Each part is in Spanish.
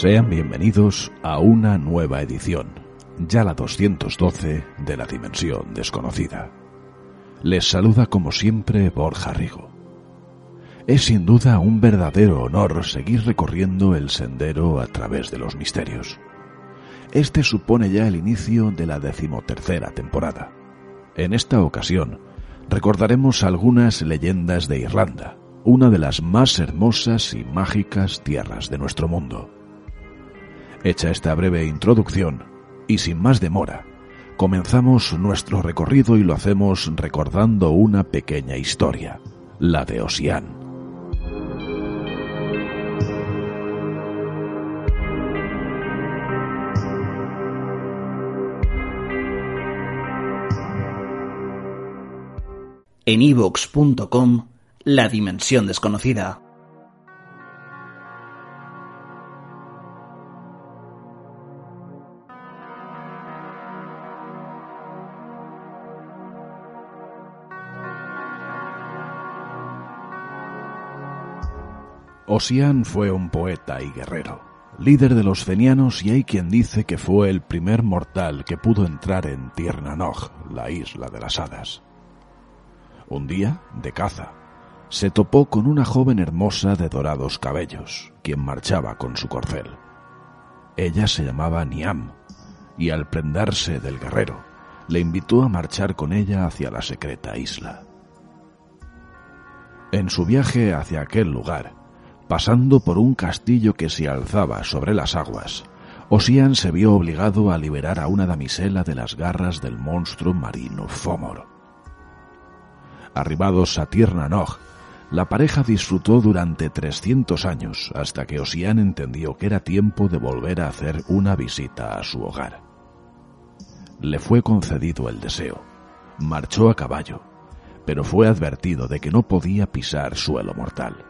Sean bienvenidos a una nueva edición, ya la 212 de la Dimensión Desconocida. Les saluda como siempre Borja Rigo. Es sin duda un verdadero honor seguir recorriendo el sendero a través de los misterios. Este supone ya el inicio de la decimotercera temporada. En esta ocasión, recordaremos algunas leyendas de Irlanda, una de las más hermosas y mágicas tierras de nuestro mundo. Hecha esta breve introducción, y sin más demora, comenzamos nuestro recorrido y lo hacemos recordando una pequeña historia, la de Osian. En ivox.com, La Dimensión Desconocida. Osian fue un poeta y guerrero, líder de los fenianos y hay quien dice que fue el primer mortal que pudo entrar en Nog, la isla de las hadas. Un día, de caza, se topó con una joven hermosa de dorados cabellos, quien marchaba con su corcel. Ella se llamaba Niam, y al prendarse del guerrero, le invitó a marchar con ella hacia la secreta isla. En su viaje hacia aquel lugar, pasando por un castillo que se alzaba sobre las aguas, Osian se vio obligado a liberar a una damisela de las garras del monstruo marino Fomor. Arribados a Tierna Nog, la pareja disfrutó durante 300 años hasta que Osian entendió que era tiempo de volver a hacer una visita a su hogar. Le fue concedido el deseo. Marchó a caballo, pero fue advertido de que no podía pisar suelo mortal.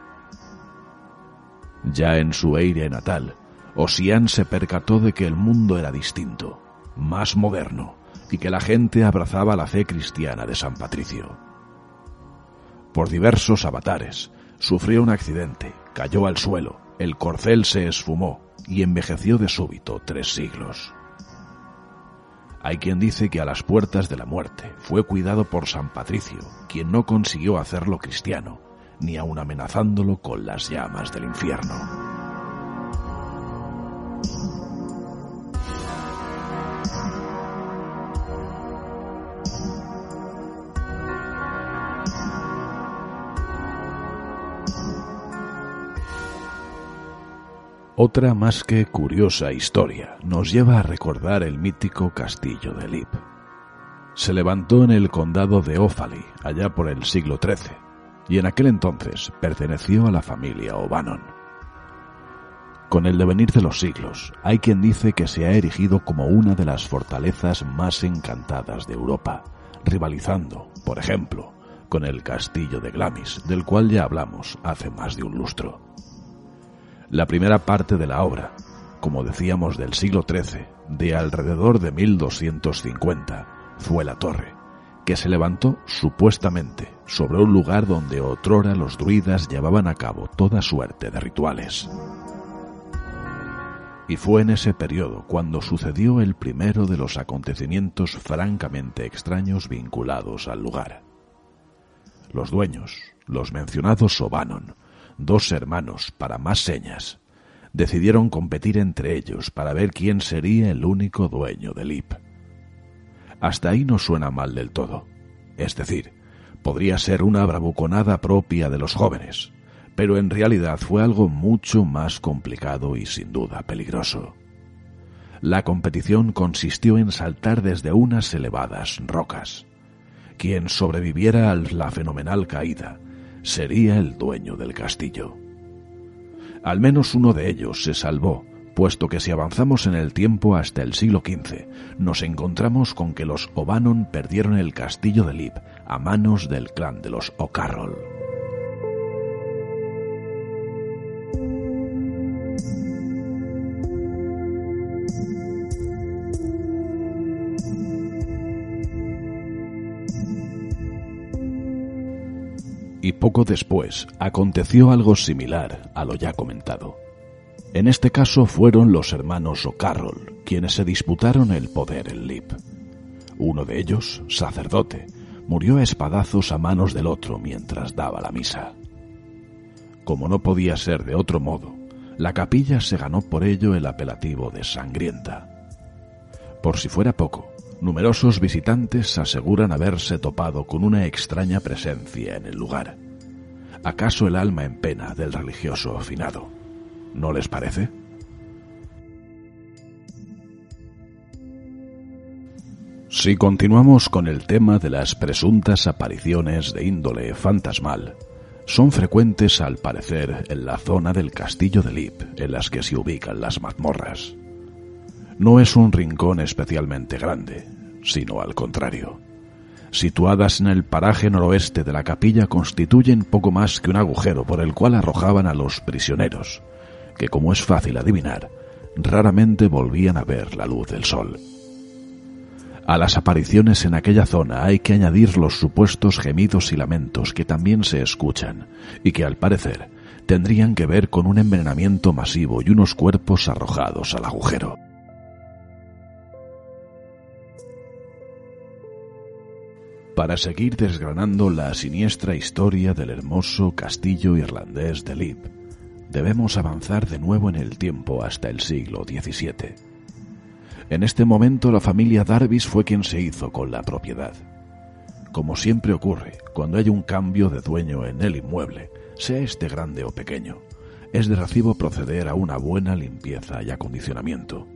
Ya en su aire natal, Osian se percató de que el mundo era distinto, más moderno, y que la gente abrazaba la fe cristiana de San Patricio. Por diversos avatares, sufrió un accidente, cayó al suelo, el corcel se esfumó y envejeció de súbito tres siglos. Hay quien dice que a las puertas de la muerte fue cuidado por San Patricio, quien no consiguió hacerlo cristiano, ni aun amenazándolo con las llamas del infierno. Otra más que curiosa historia nos lleva a recordar el mítico castillo de Lip. Se levantó en el condado de Offaly, allá por el siglo XIII, y en aquel entonces perteneció a la familia O'Bannon. Con el devenir de los siglos, hay quien dice que se ha erigido como una de las fortalezas más encantadas de Europa, rivalizando, por ejemplo, con el castillo de Glamis, del cual ya hablamos hace más de un lustro. La primera parte de la obra, como decíamos del siglo XIII, de alrededor de 1250, fue la torre, que se levantó supuestamente sobre un lugar donde otrora los druidas llevaban a cabo toda suerte de rituales. Y fue en ese periodo cuando sucedió el primero de los acontecimientos francamente extraños vinculados al lugar. Los dueños, los mencionados O'Bannon, dos hermanos para más señas, decidieron competir entre ellos para ver quién sería el único dueño del IP. Hasta ahí no suena mal del todo. Es decir, Podría ser una bravuconada propia de los jóvenes, pero en realidad fue algo mucho más complicado y sin duda peligroso. La competición consistió en saltar desde unas elevadas rocas. Quien sobreviviera a la fenomenal caída sería el dueño del castillo. Al menos uno de ellos se salvó, puesto que si avanzamos en el tiempo hasta el siglo XV, nos encontramos con que los Obanon perdieron el castillo de Lip a manos del clan de los O'Carroll. Y poco después aconteció algo similar a lo ya comentado. En este caso fueron los hermanos O'Carroll quienes se disputaron el poder en Lip. Uno de ellos, sacerdote, murió a espadazos a manos del otro mientras daba la misa. Como no podía ser de otro modo, la capilla se ganó por ello el apelativo de sangrienta. Por si fuera poco, numerosos visitantes aseguran haberse topado con una extraña presencia en el lugar. ¿Acaso el alma en pena del religioso finado? ¿No les parece? Si continuamos con el tema de las presuntas apariciones de índole fantasmal, son frecuentes al parecer en la zona del castillo de Lip en las que se ubican las mazmorras. No es un rincón especialmente grande, sino al contrario. Situadas en el paraje noroeste de la capilla constituyen poco más que un agujero por el cual arrojaban a los prisioneros, que como es fácil adivinar, raramente volvían a ver la luz del sol. A las apariciones en aquella zona hay que añadir los supuestos gemidos y lamentos que también se escuchan y que al parecer tendrían que ver con un envenenamiento masivo y unos cuerpos arrojados al agujero. Para seguir desgranando la siniestra historia del hermoso castillo irlandés de Lip, debemos avanzar de nuevo en el tiempo hasta el siglo XVII. En este momento la familia Darvis fue quien se hizo con la propiedad. Como siempre ocurre cuando hay un cambio de dueño en el inmueble, sea este grande o pequeño, es de recibo proceder a una buena limpieza y acondicionamiento.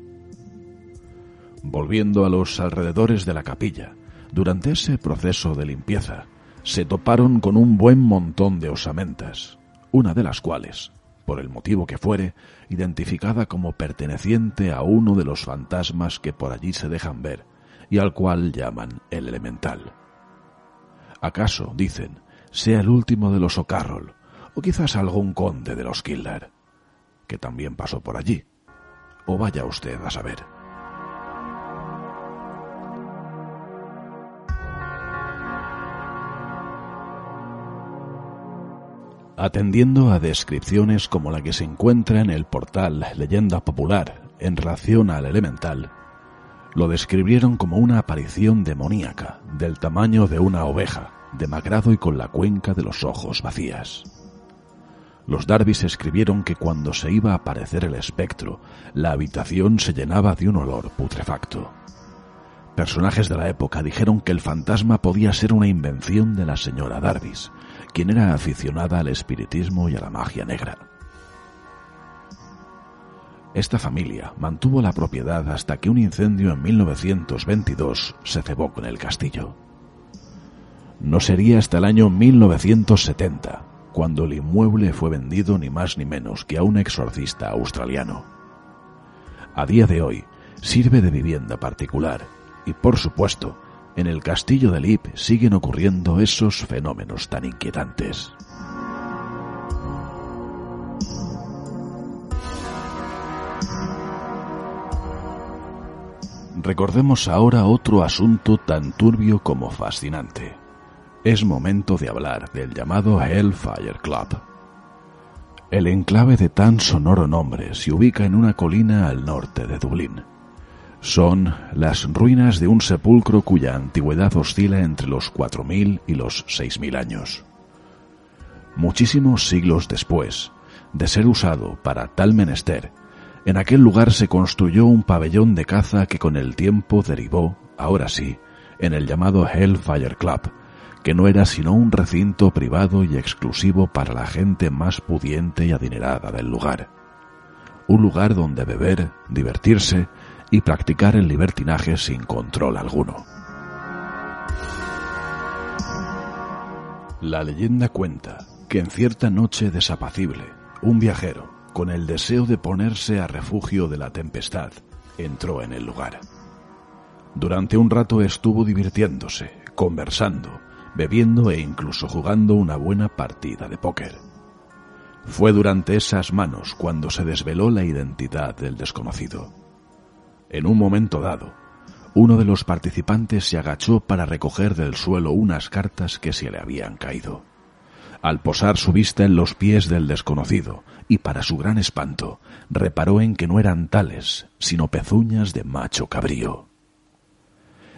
Volviendo a los alrededores de la capilla, durante ese proceso de limpieza, se toparon con un buen montón de osamentas, una de las cuales, por el motivo que fuere, identificada como perteneciente a uno de los fantasmas que por allí se dejan ver y al cual llaman el elemental. ¿Acaso, dicen, sea el último de los O'Carroll o quizás algún conde de los Kildare, que también pasó por allí? O vaya usted a saber. Atendiendo a descripciones como la que se encuentra en el portal Leyenda Popular en relación al elemental, lo describieron como una aparición demoníaca del tamaño de una oveja, demacrado y con la cuenca de los ojos vacías. Los Darbys escribieron que cuando se iba a aparecer el espectro, la habitación se llenaba de un olor putrefacto. Personajes de la época dijeron que el fantasma podía ser una invención de la señora Darbys, quien era aficionada al espiritismo y a la magia negra. Esta familia mantuvo la propiedad hasta que un incendio en 1922 se cebó con el castillo. No sería hasta el año 1970 cuando el inmueble fue vendido ni más ni menos que a un exorcista australiano. A día de hoy sirve de vivienda particular y, por supuesto, en el castillo de Lip siguen ocurriendo esos fenómenos tan inquietantes. Recordemos ahora otro asunto tan turbio como fascinante. Es momento de hablar del llamado Hellfire Club. El enclave de tan sonoro nombre se ubica en una colina al norte de Dublín son las ruinas de un sepulcro cuya antigüedad oscila entre los 4.000 y los 6.000 años. Muchísimos siglos después de ser usado para tal menester, en aquel lugar se construyó un pabellón de caza que con el tiempo derivó, ahora sí, en el llamado Hellfire Club, que no era sino un recinto privado y exclusivo para la gente más pudiente y adinerada del lugar. Un lugar donde beber, divertirse y practicar el libertinaje sin control alguno. La leyenda cuenta que en cierta noche desapacible, un viajero, con el deseo de ponerse a refugio de la tempestad, entró en el lugar. Durante un rato estuvo divirtiéndose, conversando, bebiendo e incluso jugando una buena partida de póker. Fue durante esas manos cuando se desveló la identidad del desconocido. En un momento dado, uno de los participantes se agachó para recoger del suelo unas cartas que se le habían caído. Al posar su vista en los pies del desconocido, y para su gran espanto, reparó en que no eran tales, sino pezuñas de macho cabrío.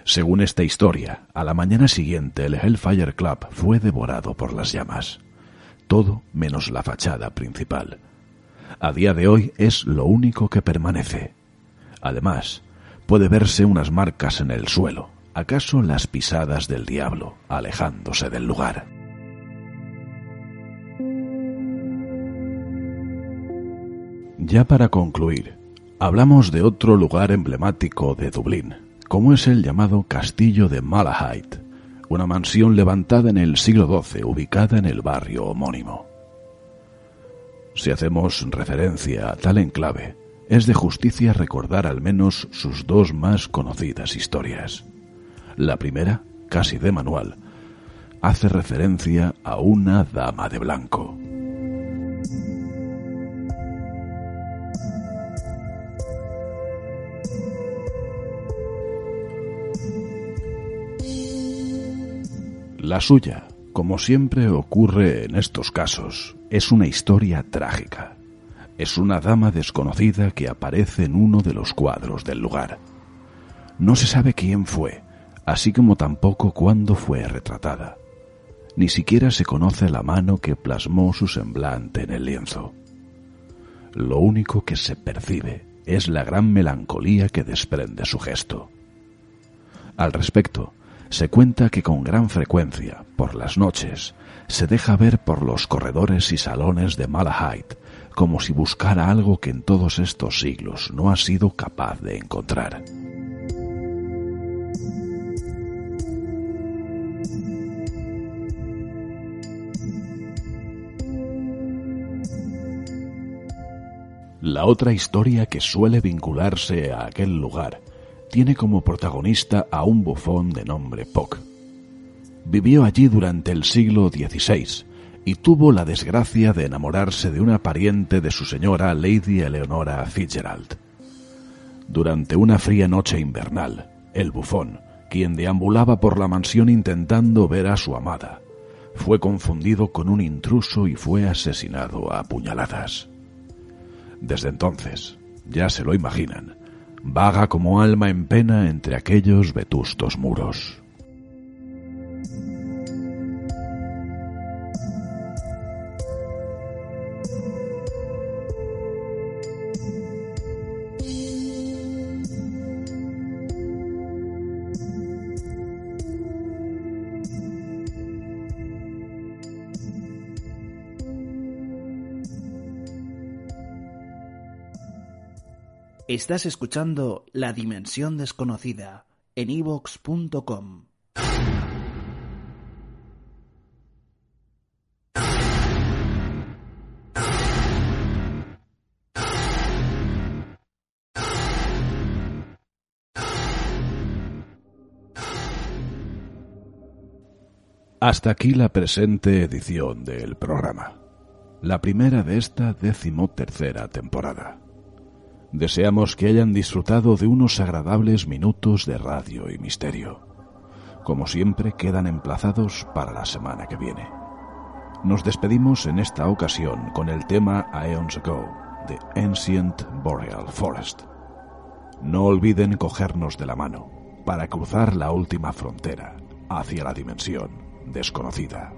Según esta historia, a la mañana siguiente el Hellfire Club fue devorado por las llamas. Todo menos la fachada principal. A día de hoy es lo único que permanece. Además, puede verse unas marcas en el suelo, acaso las pisadas del diablo, alejándose del lugar. Ya para concluir, hablamos de otro lugar emblemático de Dublín, como es el llamado Castillo de Malahide, una mansión levantada en el siglo XII ubicada en el barrio homónimo. Si hacemos referencia a tal enclave, es de justicia recordar al menos sus dos más conocidas historias. La primera, casi de manual, hace referencia a una dama de blanco. La suya, como siempre ocurre en estos casos, es una historia trágica. Es una dama desconocida que aparece en uno de los cuadros del lugar. No se sabe quién fue, así como tampoco cuándo fue retratada. Ni siquiera se conoce la mano que plasmó su semblante en el lienzo. Lo único que se percibe es la gran melancolía que desprende su gesto. Al respecto, se cuenta que con gran frecuencia, por las noches, se deja ver por los corredores y salones de Malahide, como si buscara algo que en todos estos siglos no ha sido capaz de encontrar. La otra historia que suele vincularse a aquel lugar tiene como protagonista a un bufón de nombre Puck. Vivió allí durante el siglo XVI y tuvo la desgracia de enamorarse de una pariente de su señora Lady Eleonora Fitzgerald. Durante una fría noche invernal, el bufón, quien deambulaba por la mansión intentando ver a su amada, fue confundido con un intruso y fue asesinado a puñaladas. Desde entonces, ya se lo imaginan, vaga como alma en pena entre aquellos vetustos muros. Estás escuchando La Dimensión Desconocida en evox.com. Hasta aquí la presente edición del programa, la primera de esta decimotercera temporada. Deseamos que hayan disfrutado de unos agradables minutos de radio y misterio. Como siempre, quedan emplazados para la semana que viene. Nos despedimos en esta ocasión con el tema Aeons Ago de Ancient Boreal Forest. No olviden cogernos de la mano para cruzar la última frontera hacia la dimensión desconocida.